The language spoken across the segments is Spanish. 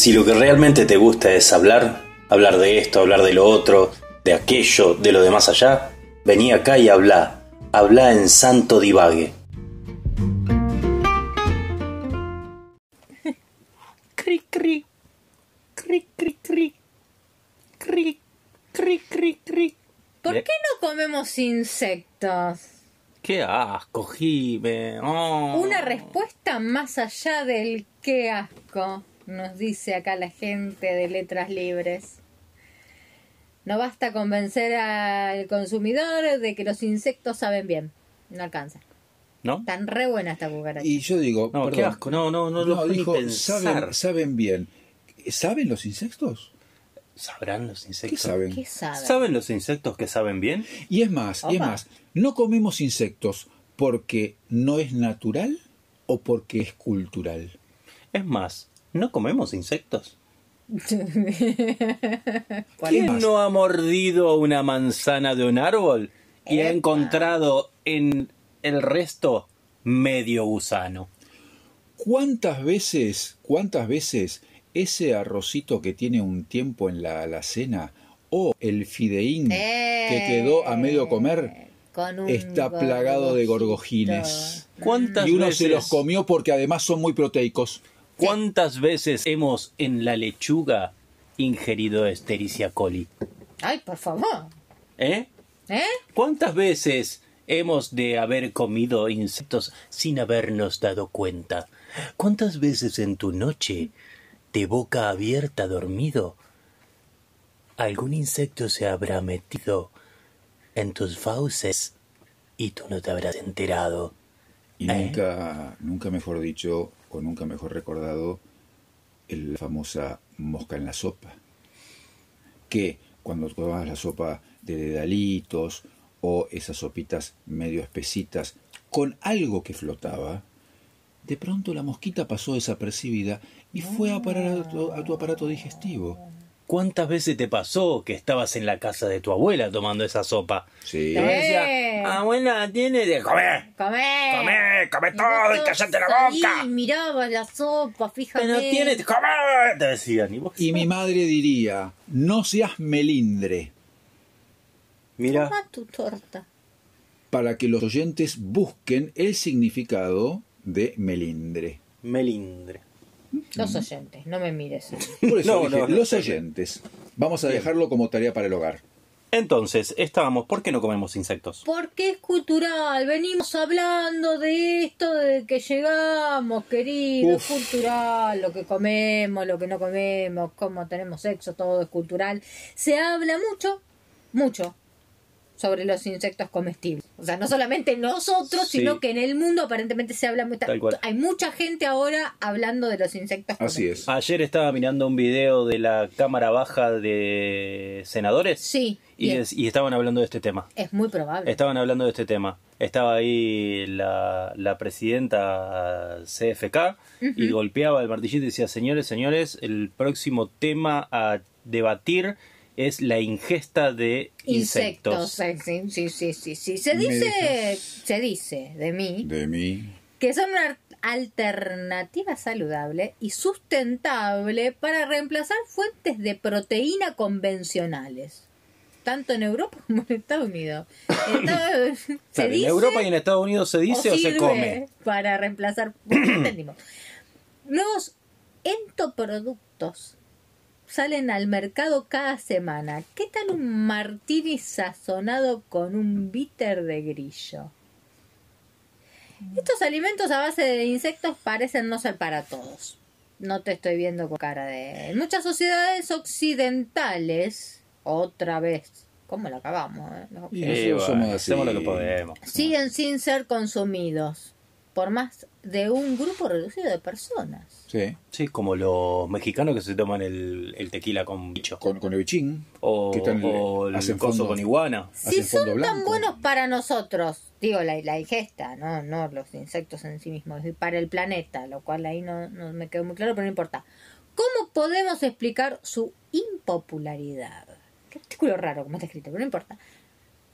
Si lo que realmente te gusta es hablar, hablar de esto, hablar de lo otro, de aquello, de lo de más allá, vení acá y habla, habla en santo divague. Cri, cri. Cri, cri, cri. Cri, cri, cri, cri. ¿Por qué no comemos insectos? Qué asco, Jime. Oh. Una respuesta más allá del qué asco, nos dice acá la gente de Letras Libres. No basta convencer al consumidor de que los insectos saben bien. No alcanza. ¿No? Están re buenas esta cucaracha. Y yo digo, No, qué asco. No, no, no, lo ni dijo, pensar. saben, saben bien. ¿Saben los insectos? ¿Sabrán los ¿Qué insectos? saben? ¿Qué saben? ¿Saben los insectos que saben bien? Y es más, y es más, no comemos insectos porque no es natural o porque es cultural. Es más, ¿no comemos insectos? ¿Cuál ¿Quién no ha mordido una manzana de un árbol y ha encontrado en el resto medio gusano? ¿Cuántas veces, cuántas veces ese arrocito que tiene un tiempo en la alacena o el fideín que quedó a medio comer Eh, Con un está plagado de gorgojines? ¿Cuántas Y uno veces, se los comió porque además son muy proteicos. ¿Cuántas veces hemos en la lechuga ingerido Escherichia coli? Ay, por favor. ¿Eh? ¿Eh? ¿Cuántas veces hemos de haber comido insectos sin habernos dado cuenta? ¿Cuántas veces en tu noche, de boca abierta dormido, algún insecto se habrá metido en tus fauces y tú no te habrás enterado? Y ¿Eh? nunca, nunca mejor dicho, o nunca mejor recordado, la famosa mosca en la sopa. Que cuando tomabas la sopa de dedalitos o esas sopitas medio espesitas con algo que flotaba, de pronto la mosquita pasó desapercibida y fue a parar a tu, a tu aparato digestivo. ¿Cuántas veces te pasó que estabas en la casa de tu abuela tomando esa sopa? Sí. Y Eh. abuela, tiene de comer. ¡Comé! Come, come Y todo vos y cállate la boca. miraba la sopa, fíjate. Pero tiene de comer, te decían. Y vos, Y mi madre diría, no seas melindre, mira, Toma tu torta. para que los oyentes busquen el significado de melindre. melindre. Los oyentes, no me mires. Por eso No, dije, no, no. los oyentes. Vamos a dejarlo como tarea para el hogar. Entonces, estábamos, ¿por qué no comemos insectos? Porque es cultural, venimos hablando de esto desde que llegamos, querido, Uf. es cultural, lo que comemos, lo que no comemos, cómo tenemos sexo, todo es cultural. Se habla mucho, mucho sobre los insectos comestibles. O sea, no solamente nosotros, Sí. sino que en el mundo aparentemente se habla mucho. Hay mucha gente ahora hablando de los insectos Así comestibles. es. Ayer estaba mirando un video de la Cámara Baja de Senadores Sí, y, bien. es- y estaban hablando de este tema. es muy probable. Estaban hablando de este tema. Estaba ahí la, la presidenta CFK y golpeaba el martillito y decía, señores, señores, el próximo tema a debatir es la ingesta de insectos. Insectos, sí, sí, sí, sí. Se ¿Me dice, se dice de mí De mí. que son una alternativa saludable y sustentable para reemplazar fuentes de proteína convencionales, tanto en Europa como en Estados Unidos. En Estados- se Claro, ¿En dice Europa y en Estados Unidos se dice o, se come? Para reemplazar. Entendimos. Nuevos entoproductos salen al mercado cada semana. ¿Qué tal un martini sazonado con un bitter de grillo? Estos alimentos a base de insectos parecen no ser para todos. No te estoy viendo con cara de... En muchas sociedades occidentales, otra vez, ¿cómo la acabamos? eh? Los Y Eh, nosotros bueno, somos así. hacemos lo que podemos. siguen sin ser consumidos por más de un grupo reducido de personas. Sí. Sí, como los mexicanos que se toman el, el tequila con bicho. Con, con el bichín. O, que están- o el hacen coso fondo- con iguana. Si son tan blanco. buenos para nosotros, digo la, la ingesta, no, no los insectos en sí mismos, y para el planeta, lo cual ahí no, no me quedó muy claro, pero no importa. ¿Cómo podemos explicar su impopularidad? Qué artículo raro como está escrito, pero no importa.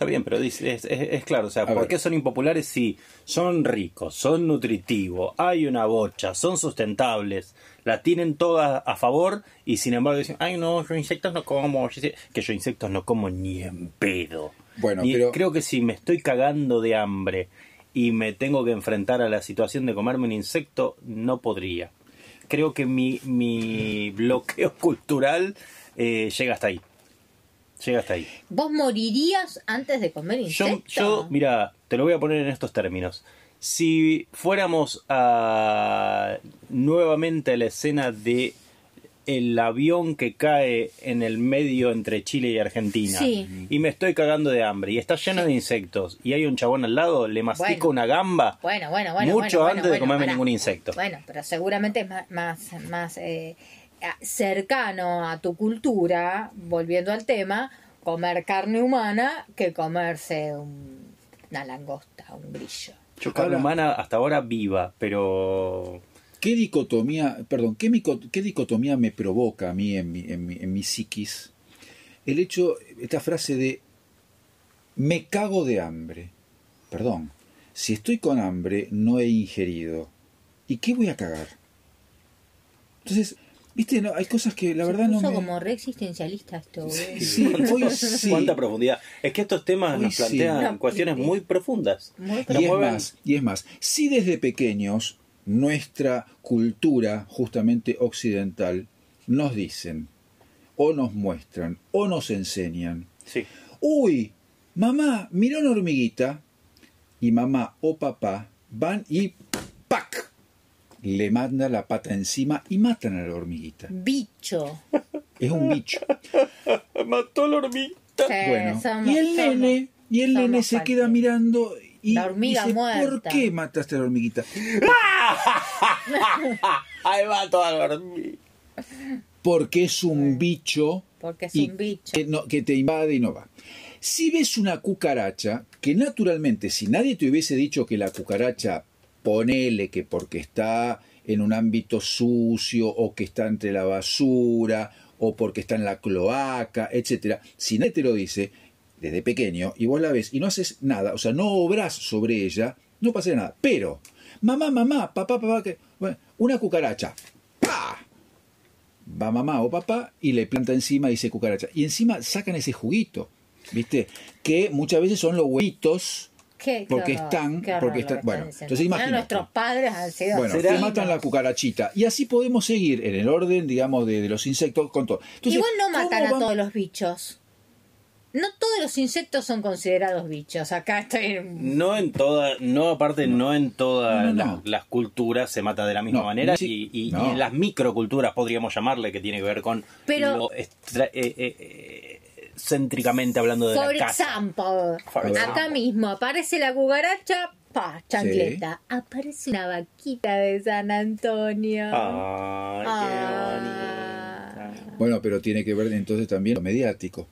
Está bien, pero dice, es, es- es claro, o sea, A ¿por ver. qué son impopulares? Sí, son ricos, son nutritivos, hay una bocha, son sustentables, la tienen todas a favor y sin embargo dicen, ay no, yo insectos no como, yo sé- que yo insectos no como ni en pedo. Bueno, Ni- pero- creo que si me estoy cagando de hambre y me tengo que enfrentar a la situación de comerme un insecto, no podría. Creo que mi, mi bloqueo cultural eh, llega hasta ahí. Llega hasta ahí. ¿Vos morirías antes de comer Yo, insecto? yo, mira, te lo voy a poner en estos términos. Si fuéramos a nuevamente a la escena de el avión que cae en el medio entre Chile y Argentina Sí. y me estoy cagando de hambre y está lleno de insectos y hay un chabón al lado, le mastico Bueno. una gamba Bueno, bueno, bueno. mucho bueno, antes de comerme ningún insecto. Bueno, pero seguramente es más, más, más eh, cercano a tu cultura, volviendo al tema, comer carne humana que comerse un- una langosta, un grillo. Yo carne humana hasta ahora viva, pero ¿Qué dicotomía, perdón, qué, qué dicotomía me provoca a mí en mi, en, mi, en mi psiquis? El hecho, esta frase de me cago de hambre. Perdón, si estoy con hambre no he ingerido. ¿Y qué voy a cagar? Entonces, viste, no, hay cosas que la verdad no me... como re existencialista esto. Sí, hoy sí. cuánta profundidad. Es que estos temas nos sí. plantean No, cuestiones sí. muy profundas. Muy Y es más, y es más, si desde pequeños nuestra cultura justamente occidental nos dicen o nos muestran o nos enseñan, Sí. uy, mamá, mira una hormiguita y mamá o papá van y. le manda la pata encima y matan a la hormiguita. Bicho. Es un bicho. Mató la hormiguita. Sí, Bueno, somos- y el nene, somos- y el nene se queda mirando y La hormiga dice, ¿por muerta". qué mataste a la hormiguita? Ahí va toda la hormiga. Porque es un bicho Porque es y un bicho. Que, no- que te invade y no va. Si ves una cucaracha, que naturalmente, si nadie te hubiese dicho que la cucaracha, ponele que porque está en un ámbito sucio o que está entre la basura o porque está en la cloaca, etcétera, si nadie te lo dice desde pequeño y vos la ves y no haces nada, o sea, no obras sobre ella, no pasa nada. Pero, mamá, mamá, papá, papá, que, una cucaracha, ¡pa! va mamá o papá y le planta encima y dice cucaracha. Y encima sacan ese juguito, ¿viste? Que muchas veces son los huevitos. Qué- porque horror, están- porque están- bueno, diciendo. entonces imagínate. Nuestros padres han sido Bueno, asesinos. te matan la cucarachita. Y así podemos seguir en el orden, digamos, de, de los insectos con todo. Entonces, Igual no ¿cómo matan a todos los bichos. No todos los insectos son considerados bichos. Acá estoy. No en toda, no aparte, no, en todas No, no, las, no. las culturas se mata de la misma No, manera sí, y, y- no. y en las microculturas podríamos llamarle que tiene que ver con Pero- lo extra- eh, eh, eh, céntricamente hablando de For la casa. example, For acá mismo aparece la cucaracha, pa, chancleta. Aparece una vaquita de San Antonio. Ay, Ah. qué. Bueno, pero tiene que ver entonces también lo mediático,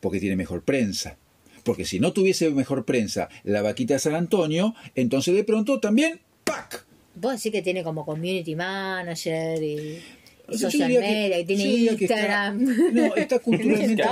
porque tiene mejor prensa. Porque si no tuviese mejor prensa la vaquita de San Antonio, entonces de pronto también, ¡pac! Vos decís que tiene como community manager y O sea, yo social que- media, y tiene que está- Instagram. no, está culturalmente,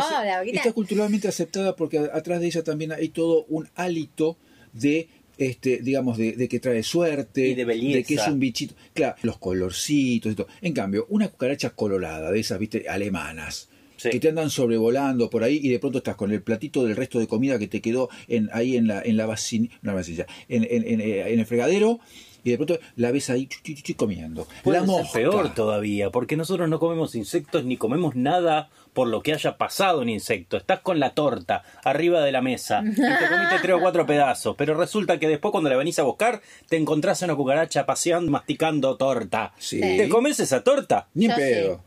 está culturalmente aceptada porque atrás de ella también hay todo un hálito de este, digamos, de, de que trae suerte, Y de belleza. que es un bichito, claro, los colorcitos y todo. En cambio, una cucaracha colorada, de esas, viste, alemanas, Sí. que te andan sobrevolando por ahí y de pronto estás con el platito del resto de comida que te quedó en, ahí en la, en la no, en, en- en, eh, en el fregadero y de pronto la ves ahí chu, chu, chu, chu, comiendo. Puede la ser mosca. peor todavía, porque nosotros no comemos insectos ni comemos nada por lo que haya pasado un insecto. Estás con la torta arriba de la mesa y te comiste tres o cuatro pedazos, pero resulta que después cuando la venís a buscar te encontrás a una cucaracha paseando, masticando torta. Sí. ¿Te comes esa torta? Ni en Yo pedo.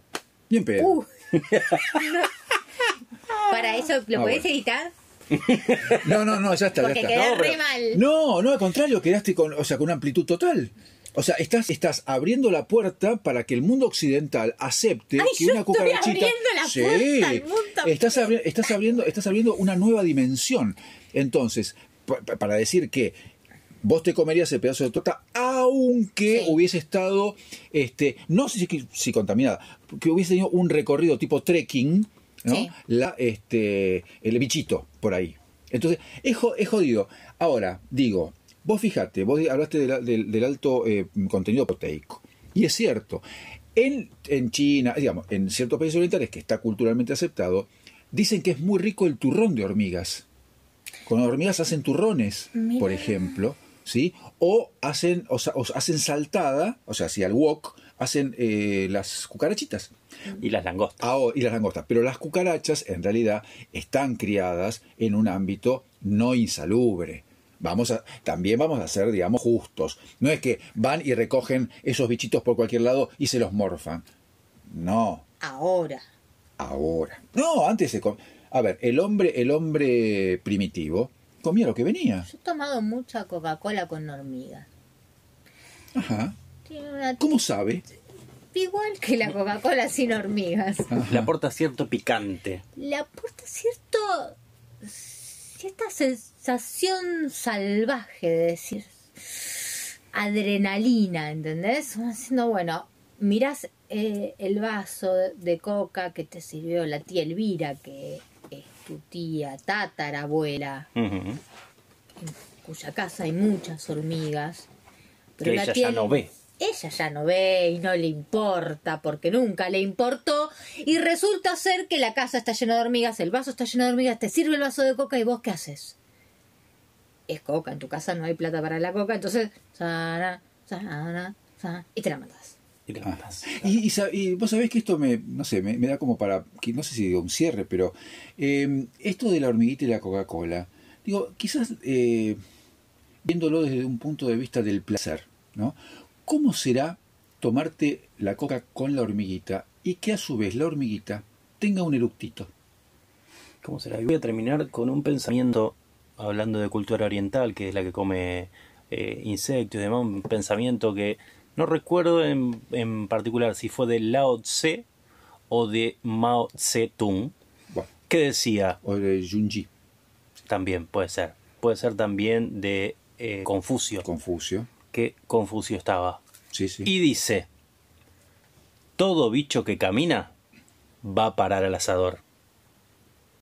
Ni en pedo. Uh. Para eso, ¿lo Ah, podés bueno. editar? No, no, no, ya está, ya Porque está. quedé No, pero- mal. No, no, al contrario, quedaste con, o sea, con una amplitud total. O sea, estás, estás abriendo la puerta para que el mundo occidental acepte Ay, que yo una estoy cucarachita. abriendo la puerta al mundo. Estás, abri- estás abriendo, estás abriendo una nueva dimensión. Entonces, pa- pa- para decir que vos te comerías el pedazo de torta, aunque Sí. hubiese estado, este, no sé si, si contaminada, que hubiese tenido un recorrido tipo trekking, ¿no? Sí. La, este, el bichito por ahí. Entonces, es, es jodido. Ahora, digo, vos fíjate, vos hablaste de la- del, del alto eh, contenido proteico. Y es cierto, en, en China, digamos, en ciertos países orientales que está culturalmente aceptado, dicen que es muy rico el turrón de hormigas. Con hormigas hacen turrones, por ejemplo, ¿sí? O hacen, o, o hacen saltada, o sea, si al wok, hacen eh, las cucarachitas. Y las langostas. Ah, oh, y las langostas. Pero las cucarachas en realidad están criadas en un ámbito no insalubre. Vamos a, también vamos a ser, digamos, justos. No es que van y recogen esos bichitos por cualquier lado y se los morfan. No, Ahora. ahora. No, antes se A ver, el hombre, el hombre primitivo comía lo que venía. Yo he tomado mucha Coca-Cola con hormigas. Ajá. Tiene una... ¿Cómo sabe? Igual que la Coca-Cola sin hormigas. Le aporta cierto picante. Le aporta cierto... cierta sensación salvaje de decir... Adrenalina, ¿entendés? Haciendo, bueno, mirás eh, el vaso de, coca que te sirvió la tía Elvira, que es tu tía tatarabuela, Ujú. en cuya casa hay muchas hormigas. Que la ella tía ya no ve. Ella ya no ve y no le importa porque nunca le importó y resulta ser que la casa está llena de hormigas, el vaso está lleno de hormigas, te sirve el vaso de coca y vos qué haces? Es coca, en tu casa no hay plata para la coca, entonces sana, sana, sana, y te la mandas. Y te la matas. Y, y sa- y vos sabés que esto me, no sé, me, me da como para, que no sé si digo un cierre, pero eh, esto de la hormiguita y la Coca-Cola, digo, quizás eh, viéndolo desde un punto de vista del placer, ¿no? ¿Cómo será tomarte la coca con la hormiguita y que a su vez la hormiguita tenga un eructito? ¿Cómo será? Y voy a terminar con un pensamiento, hablando de cultura oriental, que es la que come eh, insectos y demás, un pensamiento que no recuerdo en, en particular si fue de Lao Tse o de Mao Zedong, Bueno, que decía, o de Junji, también puede ser, puede ser también de eh, Confucio, Confucio, que Confucio estaba. sí, sí. Y dice, todo bicho que camina va a parar al asador.